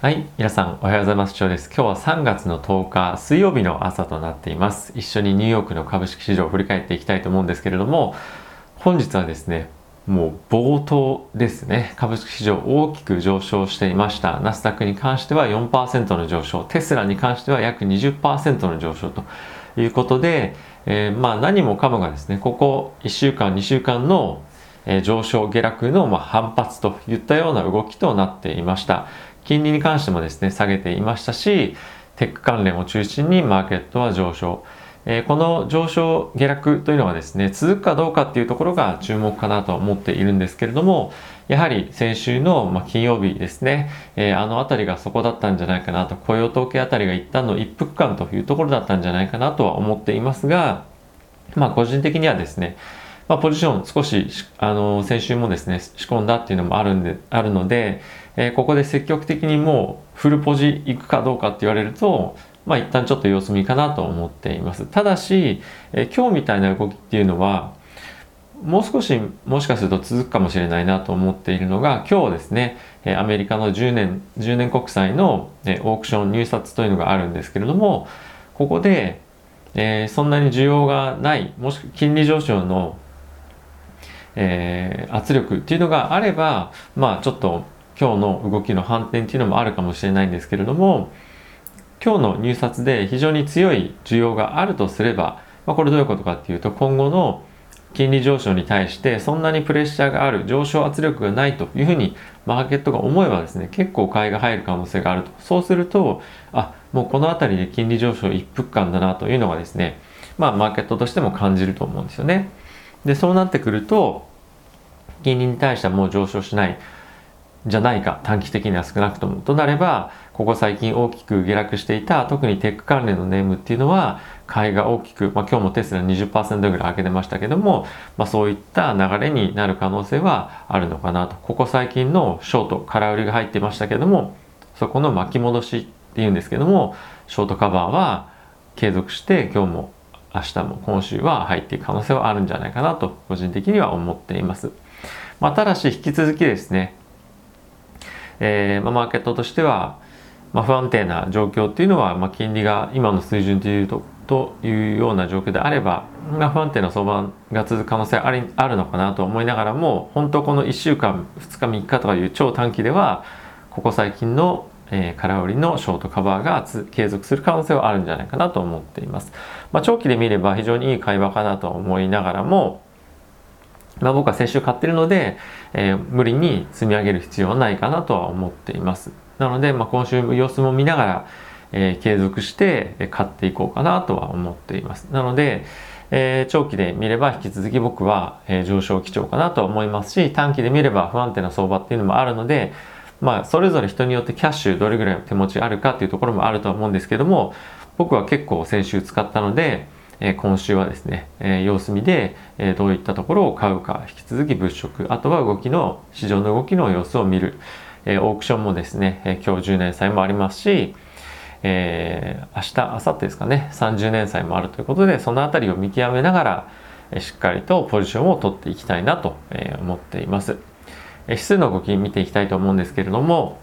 はい、皆さんおはようございます。長です。今日は3月の10日水曜日の朝となっています。一緒にニューヨークの株式市場を振り返っていきたいと思うんですけれども、本日はですね、もう冒頭ですね、株式市場大きく上昇していました。ナスダックに関しては4%の上昇、テスラに関しては約20%の上昇ということで、えー、まあ何もかもがですね、ここ1週間、2週間の上昇下落のま反発といったような動きとなっていました。金利に関してもですね、下げていましたし、テック関連を中心にマーケットは上昇。えこの上昇下落というのはですね、続くかどうかっていうところが注目かなと思っているんですけれども、やはり先週の、ま金曜日ですね、えあの辺りがそこだったんじゃないかなと、雇用統計あたりが一旦の一服感というところだったんじゃないかなとは思っていますが、まあ個人的にはですね、まあ、ポジション少しあの先週もですね仕込んだっていうのもあるんであるので、えー、ここで積極的にもうフルポジ行くかどうかって言われるとまあ一旦ちょっと様子見かなと思っています。ただし、えー、今日みたいな動きっていうのはもう少しもしかすると続くかもしれないなと思っているのが今日ですねえアメリカの10年 ,10 年国債のえオークション入札というのがあるんですけれどもここで、え、そんなに需要がないもしくは金利上昇のえー、圧力っていうのがあれば、まあちょっと今日の動きの反転っていうのもあるかもしれないんですけれども、今日の入札で非常に強い需要があるとすれば、まあ、これどういうことかっていうと、今後の金利上昇に対してそんなにプレッシャーがある上昇圧力がないというふうにマーケットが思えばですね結構買いが入る可能性があると。そうするとあもうこの辺りで金利上昇一服感だなというのがですねまあマーケットとしても感じると思うんですよね。でそうなってくると金利に対してはもう上昇しないじゃないか短期的には少なくともとなればここ最近大きく下落していた特にテック関連のネームっていうのは買いが大きく、まあ、今日もテスラ20%ぐらい上げてましたけども、まあ、そういった流れになる可能性はあるのかなとここ最近のショート空売りが入ってましたけどもそこの巻き戻しっていうんですけどもショートカバーは継続して今日も明日も今週は入っていく可能性はあるんじゃないかなと個人的には思っています。まあ、ただし引き続きですね、えー、まあ、マーケットとしては、まあ、不安定な状況っていうのは、まあ、金利が今の水準というとというような状況であれば、まあ、不安定な相場が続く可能性ありあるのかなと思いながらも本当この1週間2日3日とかいう超短期ではここ最近のえー、空売りのショートカバーが継続する可能性はあるんじゃないかなと思っています。まあ、長期で見れば非常にいい会話かなと思いながらも、まあ、僕は先週買ってるので、えー、無理に積み上げる必要はないかなとは思っています。なので、まあ、今週様子も見ながら、えー、継続して買っていこうかなとは思っています。なので、えー、長期で見れば引き続き僕は、えー、上昇基調かなと思いますし、短期で見れば不安定な相場っていうのもあるので、まあ、それぞれ人によってキャッシュどれぐらい手持ちあるかっていうところもあるとは思うんですけども、僕は結構先週使ったので、今週はですね、様子見で、どういったところを買うか引き続き物色あとは動きの市場の動きの様子を見る、オークションもですね、今日10年債もありますし、明日明後日ですかね30年債もあるということでその辺りを見極めながら、しっかりとポジションを取っていきたいなと、思っています、指数の動き見ていきたいと思うんですけれども、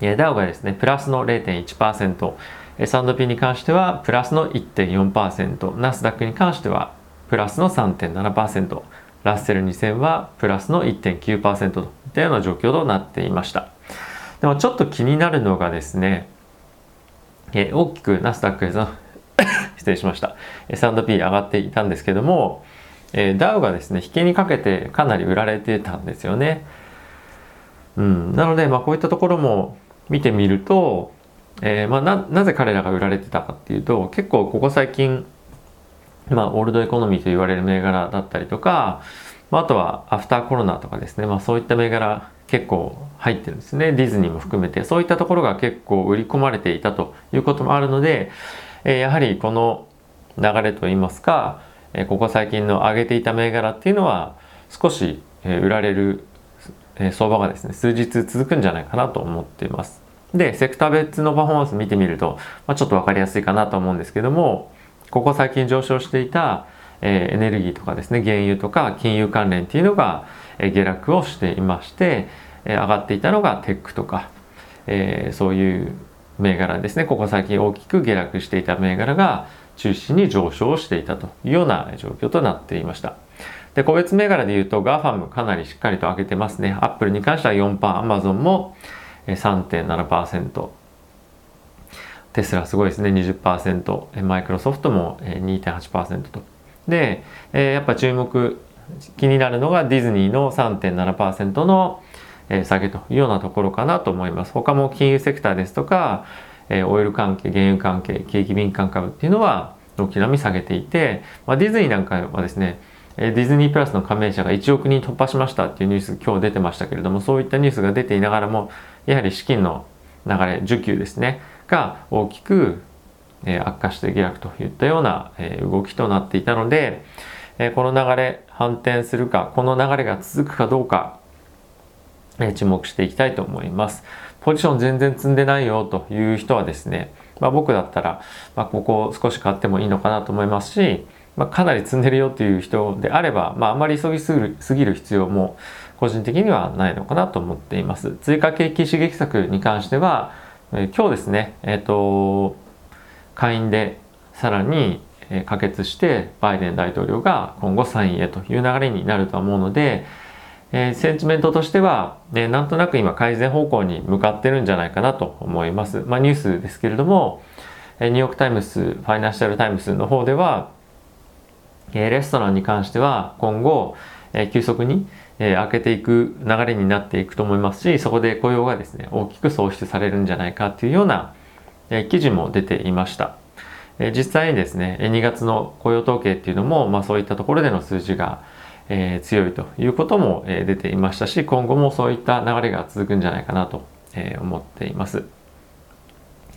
えダウがですねプラスの0.1% S&P に関してはプラスの1.4%、ナスダックに関してはプラスの3.7%、ラッセル2000はプラスの1.9%といったような状況となっていました。でもちょっと気になるのがですね、え大きくナスダックの 失礼しました。S&P 上がっていたんですけども、えダウがですね、引けにかけてかなり売られてたんですよね。うん、なので、まあ、こういったところも見てみると、えー、まあ、ななぜ彼らが売られてたかっていうと結構ここ最近、まあ、オールドエコノミーと言われる銘柄だったりとか、まあ、あとはアフターコロナとかですね、まあ、そういった銘柄結構入ってるんですね。ディズニーも含めて。そういったところが結構売り込まれていたということもあるので、えー、やはりこの流れといいますか、えー、ここ最近の上げていた銘柄っていうのは少し、えー、売られる、え相場がですね数日続くんじゃないかなと思っています。で、セクター別のパフォーマンス見てみると、まあ、ちょっと分かりやすいかなと思うんですけども、ここ最近上昇していた、えー、エネルギーとかですね、原油とか金融関連っていうのが、えー、下落をしていまして、えー、上がっていたのがテックとか、えー、そういう銘柄ですねここ最近大きく下落していた銘柄が中心に上昇していたというような状況となっていました。で個別銘柄でいうと GAFAM かなりしっかりと上げてますね。Apple に関しては4%、Amazon も3.7%、テスラすごいですね20%、マイクロソフトも2.8%と。で、やっぱ注目気になるのがディズニーの3.7%の下げというようなところかなと思います。他も金融セクターですとか、オイル関係、原油関係、景気敏感株っていうのは軒並み下げていて、まあ、ディズニーなんかはですね、ディズニープラスの加盟者が1億人突破しましたっていうニュース今日出てましたけれども、そういったニュースが出ていながらも、やはり資金の流れ、需給ですね、が大きく悪化して下落といったような動きとなっていたので、この流れ反転するか、この流れが続くかどうか、注目していきたいと思います。ポジション全然積んでないよという人はですね、まあ、僕だったら、ま、ここ少し買ってもいいのかなと思いますし、まあ、かなり積んでるよっていう人であれば、まあ、あまり急ぎすぎる必要も個人的にはないのかなと思っています。追加景気刺激策に関しては、え今日ですね、えっ、ー、と、下院でさらに可決してバイデン大統領が今後サインへという流れになるとは思うので、えー、センチメントとしては、ね、なんとなく今改善方向に向かってるんじゃないかなと思います。まあ、ニュースですけれども、ニューヨークタイムズ、ファイナンシャルタイムズの方では、レストランに関しては今後、え急速にえ開けていく流れになっていくと思いますし、そこで雇用がですね、大きく創出されるんじゃないかというようなえ記事も出ていました。え実際にですね、2月の雇用統計っていうのも、まあそういったところでの数字がえ、強いということも、え、出ていましたし今後もそういった流れが続くんじゃないかなと、え、思っています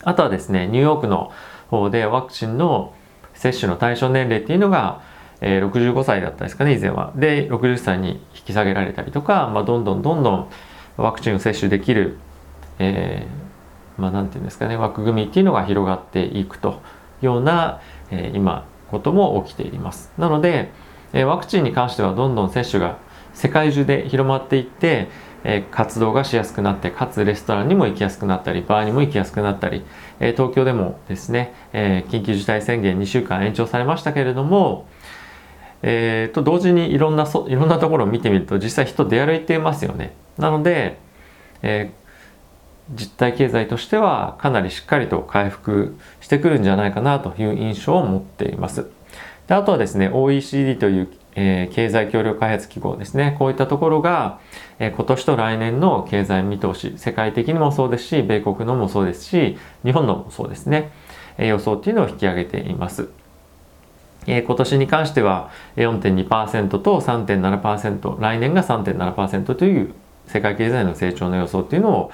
あとはですねニューヨークの方でワクチンの接種の対象年齢っていうのが、えー、65歳だったですかね以前は。で60歳に引き下げられたりとか、まあ、どんどんどんどんワクチンを接種できる、えー、まあ、なんていうんですかね枠組みっていうのが広がっていくというような、えー、今ことも起きています。なのでえワクチンに関してはどんどん接種が世界中で広まっていって、え活動がしやすくなってかつレストランにも行きやすくなったりバーにも行きやすくなったり、え東京でもですね、え緊急事態宣言2週間延長されましたけれども、えー、と同時にいろんなそいろんなところを見てみると実際人出歩いていますよね。なので、えー、実体経済としてはかなりしっかりと回復してくるんじゃないかなという印象を持っています。であとはですね OECD という、えー、経済協力開発機構ですねこういったところが、えー、今年と来年の経済見通し世界的にもそうですし米国のもそうですし日本のもそうですね、えー、予想っていうのを引き上げています。今年に関しては4.2%と3.7%来年が3.7%という世界経済の成長の予想っていうのを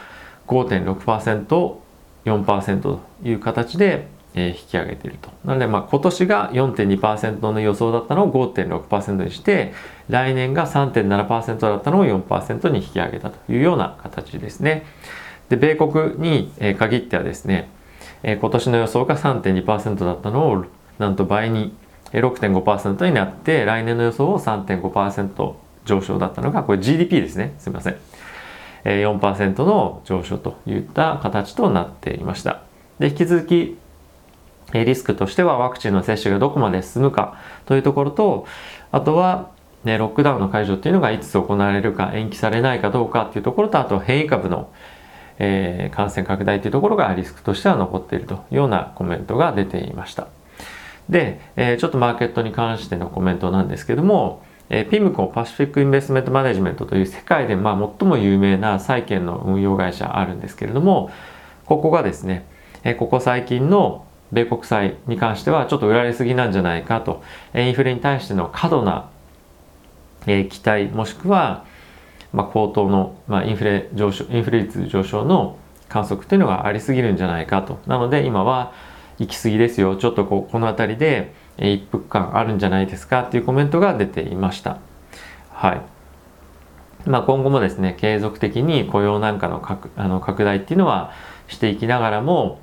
5.6%4% という形で引き上げていると。なので、まあ、今年が4.2%の予想だったのを5.6%にして、来年が3.7%だったのを4%に引き上げたというような形ですね。で、米国に限ってはですね、今年の予想が3.2%だったのをなんと倍に6.5%になって、来年の予想を3.5%上昇だったのが、これ GDP ですね。すみません。4%の上昇といった形となっていました。で、引き続きリスクとしてはワクチンの接種がどこまで進むかというところと、あとは、ね、ロックダウンの解除っていうのがいつ行われるか、延期されないかどうかっていうところと、あと変異株の、えー、感染拡大というところがリスクとしては残っているというようなコメントが出ていました。で、えー、ちょっとマーケットに関してのコメントなんですけども、えー、ピムコパシフィックインベストメントマネジメントという世界でまあ最も有名な債券の運用会社あるんですけれども、ここがですね、えー、ここ最近の米国債に関してはちょっと売られすぎなんじゃないかと、えインフレに対しての過度な、え期待もしくは、まあ、高騰の、まあ、インフレ上昇インフレ率上昇の観測というのがありすぎるんじゃないかと。なので今は行き過ぎですよ。ちょっとこうこの辺りで一服感あるんじゃないですか？っていうコメントが出ていました。はい。まあ、今後もですね継続的に雇用なんかの拡あの拡大っていうのはしていきながらも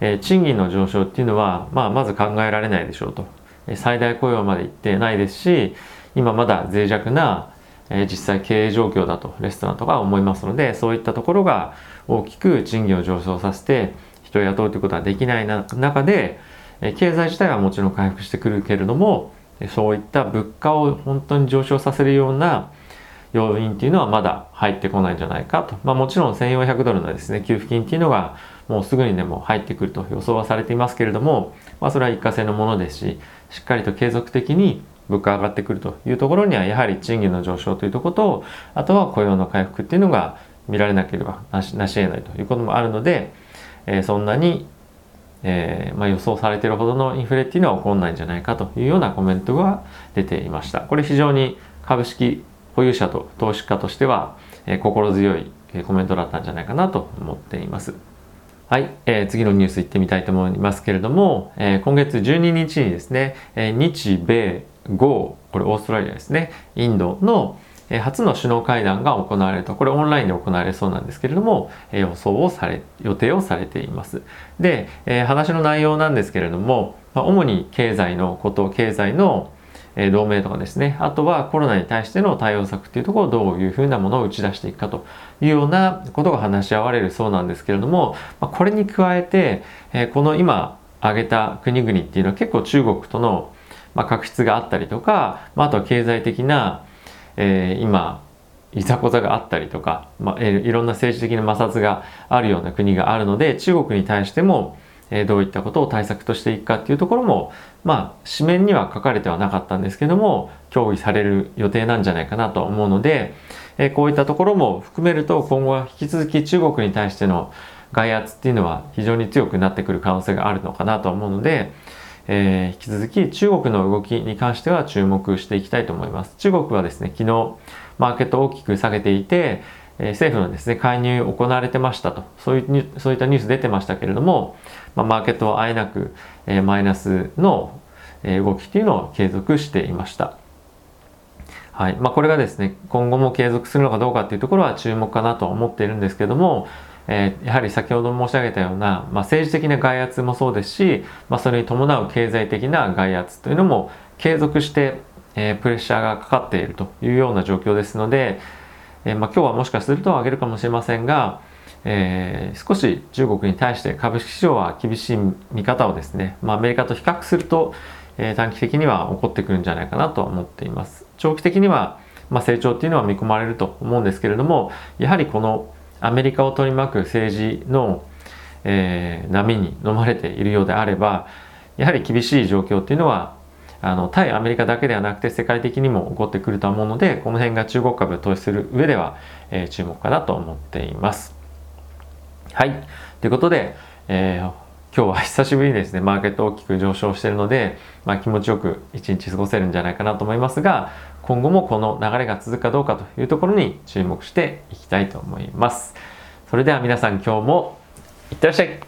えー、賃金の上昇っていうのは、まあ、まず考えられないでしょうと。最大雇用までいってないですし、今まだ脆弱なえ実際経営状況だとレストランとか思いますのでそういったところが大きく賃金を上昇させて人を雇うということはできない中で、経済自体はもちろん回復してくるけれどもそういった物価を本当に上昇させるような要因っていうのはまだ入ってこないんじゃないかと。まあもちろん1400ドルのですね、給付金っていうのがもうすぐにでも入ってくると予想はされていますけれども、まあそれは一過性のものですし、しっかりと継続的に物価上がってくるというところにはやはり賃金の上昇というところと、あとは雇用の回復っていうのが見られなければなしなし得ないということもあるので、えー、そんなにえー、まあ、予想されているほどのインフレっていうのは起こらないんじゃないかというようなコメントが出ていました。これ非常に株式保有者と投資家としては、えー、心強いコメントだったんじゃないかなと思っています。はい、えー、次のニュース行ってみたいと思いますけれども、えー、今月12日にですね、えー、日米豪これオーストラリアですねインドのえ初の首脳会談が行われると、これオンラインで行われそうなんですけれども、え予想をされ、予定をされています。で、え話の内容なんですけれども、ま主に経済のこと、経済の同盟とかですね、あとはコロナに対しての対応策っていうところをどういうふうなものを打ち出していくかというようなことが話し合われるそうなんですけれども、まこれに加えて、えこの今挙げた国々っていうのは結構中国とのま確執があったりとか、まあ、とは経済的なえー、今いざこざがあったりとか、まあ、いろんな政治的な摩擦があるような国があるので中国に対しても、えー、どういったことを対策としていくかっていうところもまあ紙面には書かれてはなかったんですけども協議される予定なんじゃないかなと思うので、えー、こういったところも含めると今後は引き続き中国に対しての外圧っていうのは非常に強くなってくる可能性があるのかなと思うので、えー、引き続き中国の動きに関しては注目していきたいと思います。中国はですね、昨日マーケットを大きく下げていて、えー、政府のですね、介入行われてましたと、そういうそういったニュース出てましたけれども、まあ、マーケットはあえなく、えー、マイナスのえ動きっていうのを継続していました。はい。まあ、これがですね、今後も継続するのかどうかっていうところは注目かなと思っているんですけども、えー、やはり先ほど申し上げたような、まあ、政治的な外圧もそうですし、まあ、それに伴う経済的な外圧というのも継続して、えー、プレッシャーがかかっているというような状況ですので、えー、まあ、今日はもしかすると上げるかもしれませんが、え、少し中国に対して株式市場は厳しい見方をですね、まあ、アメリカと比較すると、え、短期的には起こってくるんじゃないかなと思っています。長期的には、ま、成長っていうのは見込まれると思うんですけれどもやはりこのアメリカを取り巻く政治の、えー、波に飲まれているようであればやはり厳しい状況っていうのはあの対アメリカだけではなくて世界的にも起こってくると思うのでこの辺が中国株を投資する上では、えー、注目かなと思っています。はいということで、えー今日は久しぶりにですね、マーケット大きく上昇しているので、まあ、気持ちよく一日過ごせるんじゃないかなと思いますが、今後もこの流れが続くかどうかというところに注目していきたいと思います。それでは皆さん今日もいってらっしゃい